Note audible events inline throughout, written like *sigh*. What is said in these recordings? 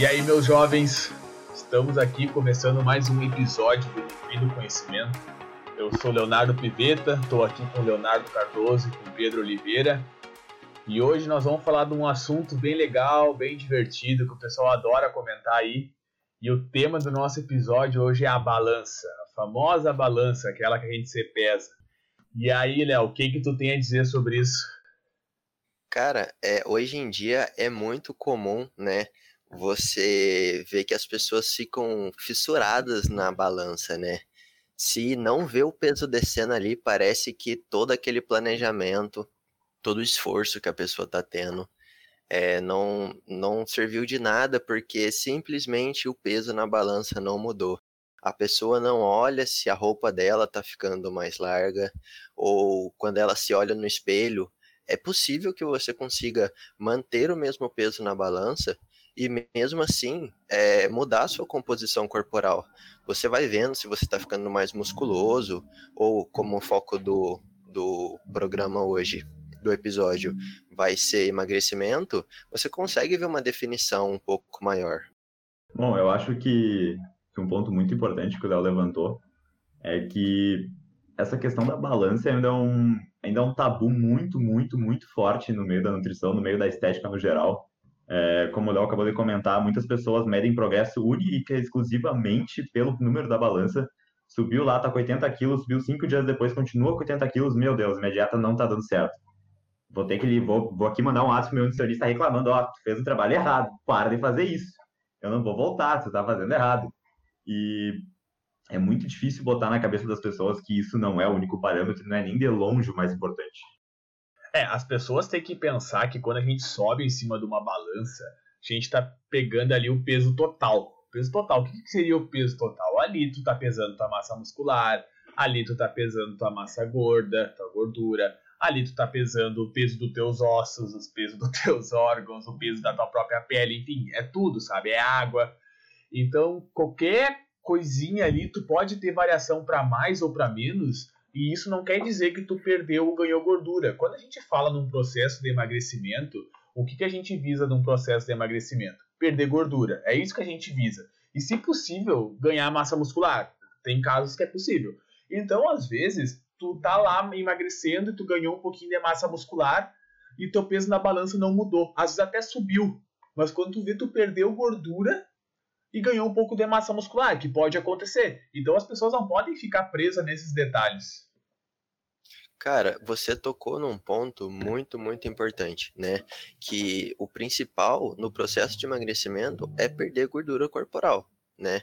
E aí, meus jovens, estamos aqui começando mais um episódio do Divino Conhecimento. Eu sou Leonardo Piveta, estou aqui com Leonardo Cardoso e com Pedro Oliveira. E hoje nós vamos falar de um assunto bem legal, bem divertido, que o pessoal adora comentar aí. E o tema do nosso episódio hoje é a balança, a famosa balança, aquela que a gente se pesa. E aí, Léo, o que que tu tem a dizer sobre isso? Cara, é, hoje em dia é muito comum, né? Você vê que as pessoas ficam fissuradas na balança, né? Se não vê o peso descendo ali, parece que todo aquele planejamento, todo o esforço que a pessoa está tendo, é, não, não serviu de nada, porque simplesmente o peso na balança não mudou. A pessoa não olha se a roupa dela está ficando mais larga, ou quando ela se olha no espelho, é possível que você consiga manter o mesmo peso na balança, e mesmo assim é, mudar a sua composição corporal. Você vai vendo se você está ficando mais musculoso, ou como o foco do, do programa hoje, do episódio, vai ser emagrecimento, você consegue ver uma definição um pouco maior. Bom, eu acho que, que um ponto muito importante que o Léo levantou é que essa questão da balança ainda é, um, ainda é um tabu muito, muito, muito forte no meio da nutrição, no meio da estética no geral. É, como o Léo acabou de comentar, muitas pessoas medem progresso única e exclusivamente pelo número da balança. Subiu lá, tá com 80 quilos, subiu cinco dias depois, continua com 80 quilos. Meu Deus, minha dieta não tá dando certo. Vou ter que vou, vou aqui mandar um ato pro meu nutricionista reclamando, ó, tu fez um trabalho errado, para de fazer isso. Eu não vou voltar, tu tá fazendo errado. E é muito difícil botar na cabeça das pessoas que isso não é o único parâmetro, não é nem de longe o mais importante. É, as pessoas têm que pensar que quando a gente sobe em cima de uma balança, a gente está pegando ali o peso total. O peso total, o que, que seria o peso total? Ali tu tá pesando tua massa muscular, ali tu tá pesando tua massa gorda, tua gordura, ali tu tá pesando o peso dos teus ossos, os pesos dos *laughs* teus órgãos, o peso da tua própria pele, enfim, é tudo, sabe? É água. Então, qualquer coisinha ali, tu pode ter variação para mais ou para menos, e isso não quer dizer que tu perdeu ou ganhou gordura. Quando a gente fala num processo de emagrecimento, o que, que a gente visa num processo de emagrecimento? Perder gordura. É isso que a gente visa. E, se possível, ganhar massa muscular. Tem casos que é possível. Então, às vezes, tu tá lá emagrecendo e tu ganhou um pouquinho de massa muscular e teu peso na balança não mudou. Às vezes até subiu. Mas quando tu vê, tu perdeu gordura e ganhou um pouco de massa muscular, que pode acontecer. Então as pessoas não podem ficar presas nesses detalhes. Cara, você tocou num ponto muito, muito importante, né? Que o principal no processo de emagrecimento é perder gordura corporal, né?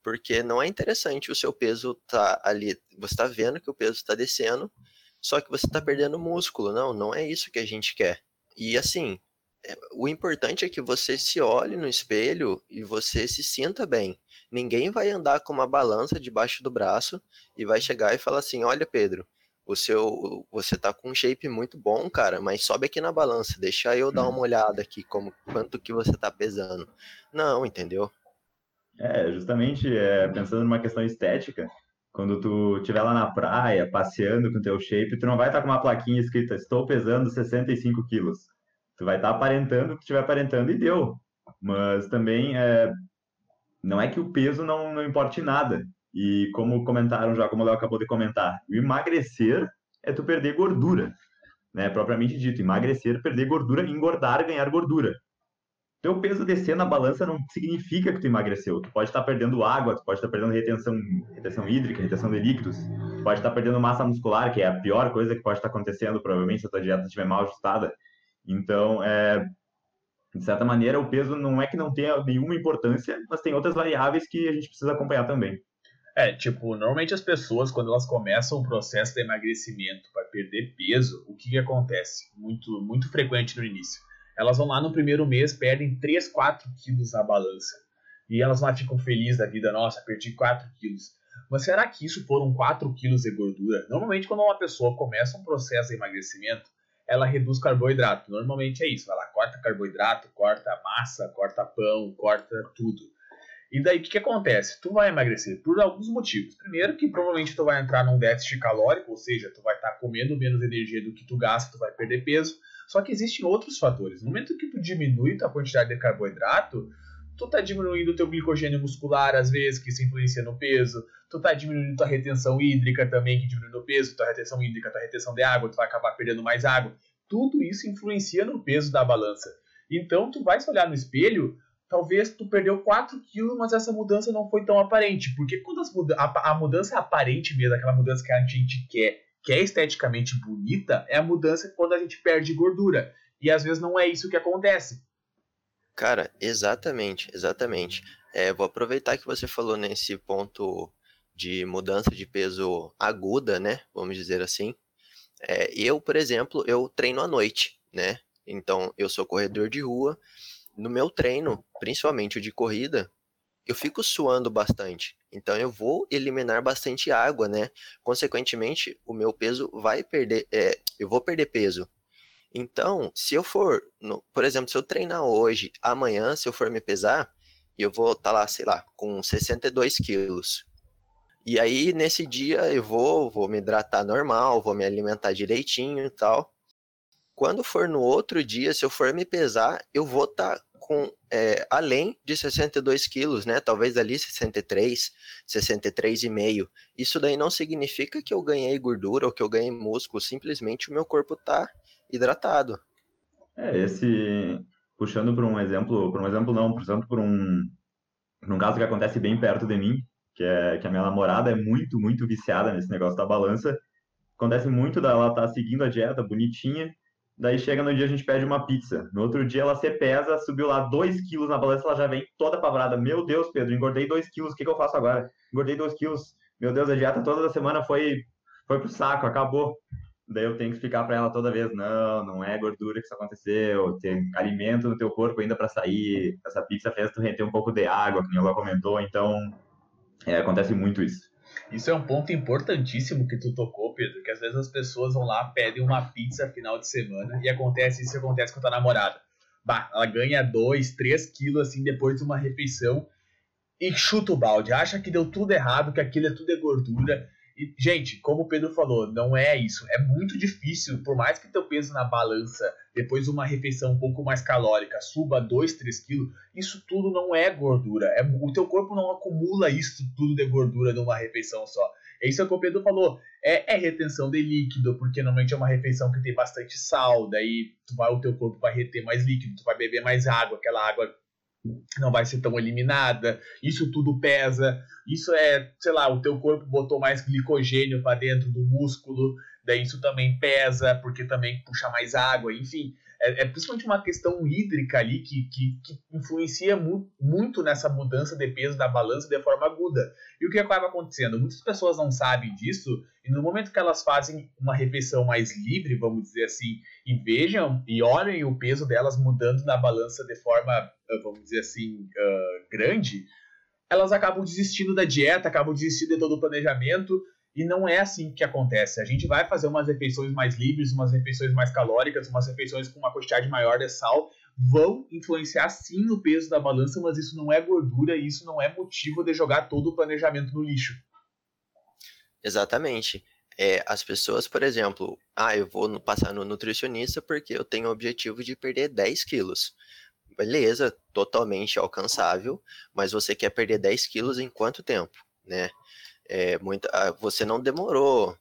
Porque não é interessante o seu peso tá ali, você tá vendo que o peso está descendo, só que você tá perdendo músculo. Não, não é isso que a gente quer. E assim, o importante é que você se olhe no espelho e você se sinta bem. Ninguém vai andar com uma balança debaixo do braço e vai chegar e falar assim: "Olha, Pedro, o seu você tá com um shape muito bom, cara, mas sobe aqui na balança, deixa eu dar uma uhum. olhada aqui como quanto que você tá pesando". Não, entendeu? É, justamente é, pensando numa questão estética, quando tu estiver lá na praia, passeando com teu shape, tu não vai estar tá com uma plaquinha escrita estou pesando 65 quilos Tu vai estar tá aparentando o que estiver aparentando e deu. Mas também é, não é que o peso não, não importe nada. E como comentaram já, como o Léo acabou de comentar, o emagrecer é tu perder gordura. Né? Propriamente dito, emagrecer, perder gordura, engordar, ganhar gordura. Teu peso descer na balança não significa que tu emagreceu. Tu pode estar perdendo água, tu pode estar perdendo retenção, retenção hídrica, retenção de líquidos, pode estar perdendo massa muscular, que é a pior coisa que pode estar acontecendo, provavelmente, se a tua dieta estiver mal ajustada. Então, é, de certa maneira, o peso não é que não tenha nenhuma importância, mas tem outras variáveis que a gente precisa acompanhar também. É, tipo, normalmente as pessoas, quando elas começam o processo de emagrecimento para perder peso, o que, que acontece? Muito, muito frequente no início. Elas vão lá no primeiro mês, perdem 3, 4 quilos na balança. E elas lá ficam felizes da vida, nossa, perdi 4 quilos. Mas será que isso foram 4 quilos de gordura? Normalmente, quando uma pessoa começa um processo de emagrecimento, ela reduz carboidrato. Normalmente é isso, ela corta carboidrato, corta massa, corta pão, corta tudo. E daí o que, que, acontece? Tu vai emagrecer por alguns motivos. Primeiro que provavelmente tu vai entrar num déficit calórico, ou seja, tu vai estar tá comendo menos energia do que tu gasta, tu vai perder peso. Só que existem outros fatores. No momento que tu diminui a quantidade de carboidrato, tu tá diminuindo o teu glicogênio muscular, às vezes, que isso influencia no peso, tu tá diminuindo tua retenção hídrica também, que diminui no peso, tua retenção hídrica, tua retenção de água, tu vai acabar perdendo mais água. Tudo isso influencia no peso da balança. Então, tu vai se olhar no espelho, talvez tu perdeu 4 quilos, mas essa mudança não foi tão aparente. Porque quando muda a, a, mudança aparente mesmo, aquela mudança que a gente quer, que é esteticamente bonita, é a mudança quando a gente perde gordura. E às vezes não é isso que acontece. Cara, exatamente, exatamente. É, vou aproveitar que você falou nesse ponto de mudança de peso aguda, né? Vamos dizer assim. É, eu, por exemplo, eu treino à noite, né? Então, eu sou corredor de rua. No meu treino, principalmente o de corrida, eu fico suando bastante. Então, eu vou eliminar bastante água, né? Consequentemente, o meu peso vai perder. É, eu vou perder peso. Então, se eu for, no, por exemplo, se eu treinar hoje, amanhã, se eu for me pesar, eu vou estar tá lá, sei lá, com 62 quilos. E aí, nesse dia, eu vou, vou me hidratar normal, vou me alimentar direitinho e tal. Quando for no outro dia, se eu for me pesar, eu vou estar tá com é, além de 62 quilos, né? Talvez ali 63, 63,5. Isso daí não significa que eu ganhei gordura ou que eu ganhei músculo, simplesmente o meu corpo está hidratado. É, esse puxando para um exemplo, para um exemplo não, puxando por um num caso que acontece bem perto de mim, que é que a minha namorada é muito, muito viciada nesse negócio da balança. Acontece muito dela estar tá seguindo a dieta bonitinha, daí chega no dia a gente pede uma pizza. No outro dia ela se pesa, subiu lá 2 quilos na balança, ela já vem toda pavrada. Meu Deus, Pedro, engordei 2 quilos, o que, que eu faço agora? Engordei 2 quilos. Meu Deus, a dieta toda da semana foi, foi pro saco, acabou. Daí eu tenho que explicar para ela toda vez, não, não é gordura que isso aconteceu, tem alimento no teu corpo ainda para sair, essa pizza fez tu reter um pouco de água, que ela comentou, então é, acontece muito isso. Isso é um ponto importantíssimo que tu tocou, Pedro, que às vezes as pessoas vão lá, pedem uma pizza final de semana e acontece isso acontece com a tua namorada. Bah, ela ganha 2, 3 quilos assim depois de uma refeição e chuta o balde, acha que deu tudo errado, que aquilo é tudo é gordura e, gente, como o Pedro falou, não é isso. É muito difícil, por mais que teu peso na balança, depois de uma refeição um pouco mais calórica, suba 2, 3 quilos, isso tudo não é gordura. É, o teu corpo não acumula isso tudo de gordura numa refeição só. É isso que o Pedro falou. É, é, retenção de líquido, porque normalmente é uma refeição que tem bastante sal, daí tu vai, o teu corpo vai reter mais líquido, tu vai beber mais água, aquela água não vai ser tão eliminada, isso tudo pesa, isso é, sei lá, o teu corpo botou mais glicogênio para dentro do músculo, daí isso também pesa, porque também puxa mais água, enfim, é, é principalmente uma questão hídrica ali que, que, que influencia mu muito nessa mudança de peso da balança de forma aguda. E o que acaba acontecendo? Muitas pessoas não sabem disso, e no momento que elas fazem uma refeição mais livre, vamos dizer assim, e vejam e olhem o peso delas mudando na balança de forma, ah, vamos dizer assim, uh, grande, elas acabam desistindo da dieta, acabam desistindo de todo o planejamento e não é assim que acontece. A gente vai fazer umas refeições mais livres, umas refeições mais calóricas, umas refeições com uma quantidade maior de sal, vão influenciar sim no peso da balança, mas isso não é gordura e isso não é motivo de jogar todo o planejamento no lixo. Exatamente. É, as pessoas, por exemplo, ah, eu vou passar no nutricionista porque eu tenho o objetivo de perder 10 quilos. Beleza, totalmente alcançável, mas você quer perder 10 quilos em quanto tempo, né? É, muita, ah, você não demorou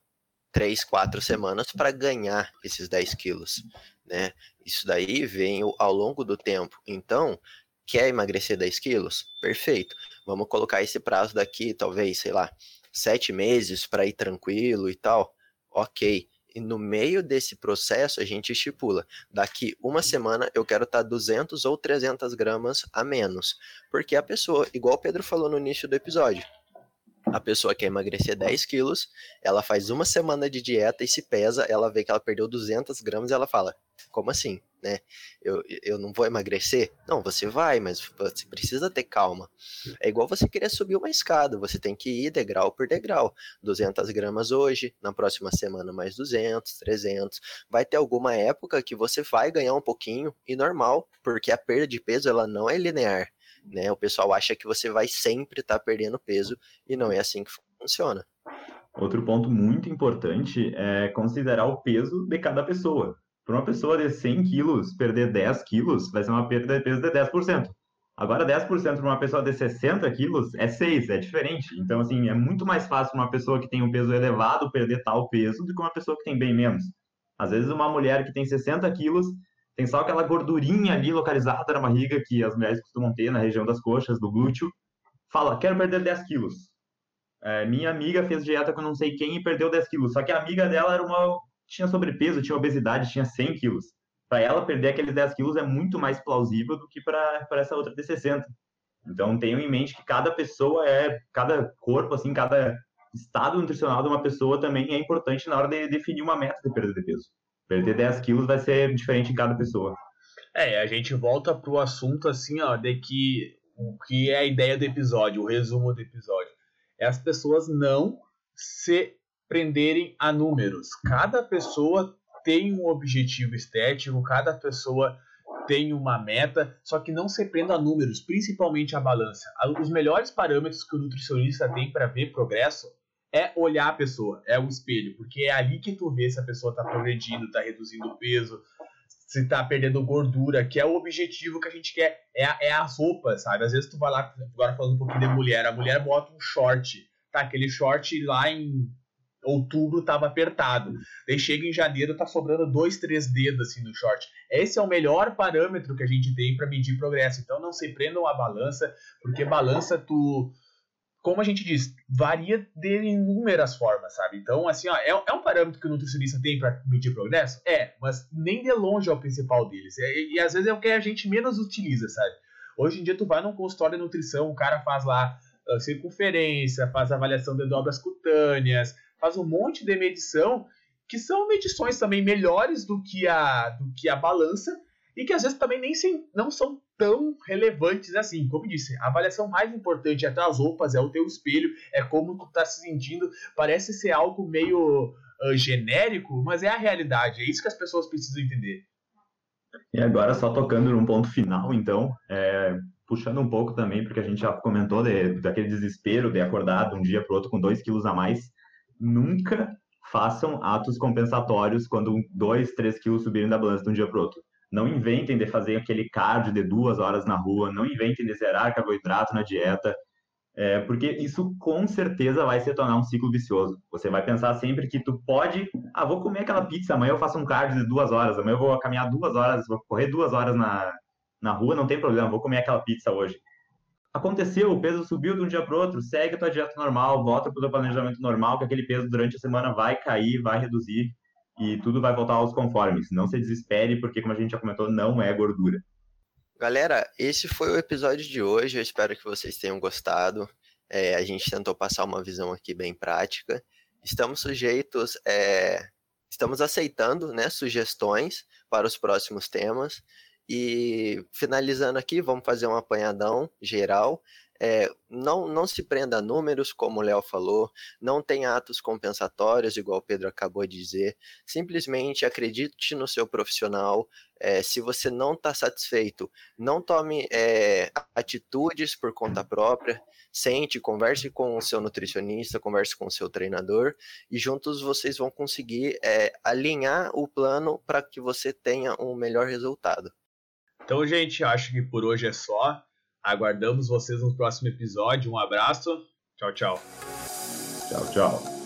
três, quatro semanas para ganhar esses 10 quilos, né? Isso daí vem ao longo do tempo. Então, quer emagrecer 10 quilos? Perfeito. Vamos colocar esse prazo daqui, talvez, sei lá, sete meses para ir tranquilo e tal. Ok. E no meio desse processo, a gente estipula: daqui uma semana eu quero estar tá 200 ou 300 gramas a menos. Porque a pessoa, igual o Pedro falou no início do episódio, a pessoa quer emagrecer 10 quilos, ela faz uma semana de dieta e se pesa, ela vê que ela perdeu 200 gramas e ela fala, como assim, né? Eu, eu não vou emagrecer? Não, você vai, mas você precisa ter calma. É igual você querer subir uma escada, você tem que ir degrau por degrau. 200 gramas hoje, na próxima semana mais 200, 300. Vai ter alguma época que você vai ganhar um pouquinho, e normal, porque a perda de peso ela não é linear né? O pessoal acha que você vai sempre estar tá perdendo peso e não é assim que funciona. Outro ponto muito importante é considerar o peso de cada pessoa. Para uma pessoa de 100 quilos perder 10 quilos, vai ser uma perda de peso de 10%. Agora, 10% para uma pessoa de 60 quilos é 6, é diferente. Então, assim, é muito mais fácil uma pessoa que tem um peso elevado perder tal peso do que uma pessoa que tem bem menos. Às vezes, uma mulher que tem 60 quilos tem só aquela gordurinha ali localizada na barriga que as mulheres costumam ter na região das coxas, do glúteo. Fala, quero perder 10 quilos. É, minha amiga fez dieta com não sei quem e perdeu 10 quilos. Só que a amiga dela era uma tinha sobrepeso, tinha obesidade, tinha 100 quilos. Para ela, perder aqueles 10 quilos é muito mais plausível do que para essa outra ter 60. Então, tenham em mente que cada pessoa é, cada corpo, assim, cada estado nutricional de uma pessoa também é importante na hora de definir uma meta de perda de peso. Perder 10 quilos vai ser diferente em cada pessoa. É, a gente volta pro assunto assim, ó, de que o que é a ideia do episódio, o resumo do episódio. É as pessoas não se prenderem a números. Cada pessoa tem um objetivo estético, cada pessoa tem uma meta, só que não se prenda a números, principalmente a balança. Os melhores parâmetros que o nutricionista tem para ver progresso é olhar a pessoa, é o espelho, porque é ali que tu vê se a pessoa está progredindo, está reduzindo peso, se está perdendo gordura, que é o objetivo que a gente quer, é, a, é as roupas, sabe? Às vezes tu vai lá, agora falando um pouquinho de mulher, a mulher bota um short, tá? Aquele short lá em outubro tava apertado. Daí chega em janeiro, tá sobrando dois, três dedos assim no short. Esse é o melhor parâmetro que a gente tem para medir progresso. Então não se prendam a balança, porque balança tu como a gente diz, varia de inúmeras formas, sabe? Então, assim, ó, é, é um parâmetro que o nutricionista tem para medir progresso? É, mas nem de longe é o principal deles. É, e, e, às vezes é o que a gente menos utiliza, sabe? Hoje em dia, tu vai num consultório de nutrição, o cara faz lá uh, circunferência, faz avaliação de dobras cutâneas, faz um monte de medição, que são medições também melhores do que a, do que a balança, e que às vezes também nem sem, não são tão relevantes assim. Como disse, a avaliação mais importante é as roupas, é o teu espelho, é como tu tá se sentindo. Parece ser algo meio uh, genérico, mas é a realidade. É isso que as pessoas precisam entender. E agora, só tocando num ponto final, então, é, puxando um pouco também, porque a gente já comentou de, daquele desespero de acordar de um dia para outro com dois quilos a mais. Nunca façam atos compensatórios quando dois, três quilos subirem da balança de um dia para outro não inventem de fazer aquele cardio de duas horas na rua, não inventem de zerar carboidrato na dieta, é, porque isso com certeza vai se tornar um ciclo vicioso. Você vai pensar sempre que tu pode, ah, vou comer aquela pizza, amanhã eu faço um cardio de duas horas, amanhã eu vou caminhar duas horas, vou correr duas horas na, na rua, não tem problema, vou comer aquela pizza hoje. Aconteceu, o peso subiu de um dia para outro, segue a tua dieta normal, volta para o teu planejamento normal, que aquele peso durante a semana vai cair, vai reduzir, e tudo vai voltar aos conformes. Não se desespere, porque, como a gente já comentou, não é gordura. Galera, esse foi o episódio de hoje. Eu espero que vocês tenham gostado. É, a gente tentou passar uma visão aqui bem prática. Estamos sujeitos, é, estamos aceitando né, sugestões para os próximos temas. E finalizando aqui, vamos fazer um apanhadão geral. É, não, não se prenda a números, como o Léo falou, não tem atos compensatórios, igual o Pedro acabou de dizer. Simplesmente acredite no seu profissional. É, se você não está satisfeito, não tome é, atitudes por conta própria. Sente, converse com o seu nutricionista, converse com o seu treinador e juntos vocês vão conseguir é, alinhar o plano para que você tenha um melhor resultado. Então, gente, acho que por hoje é só. Aguardamos vocês no próximo episódio. Um abraço. Tchau, tchau. Tchau, tchau.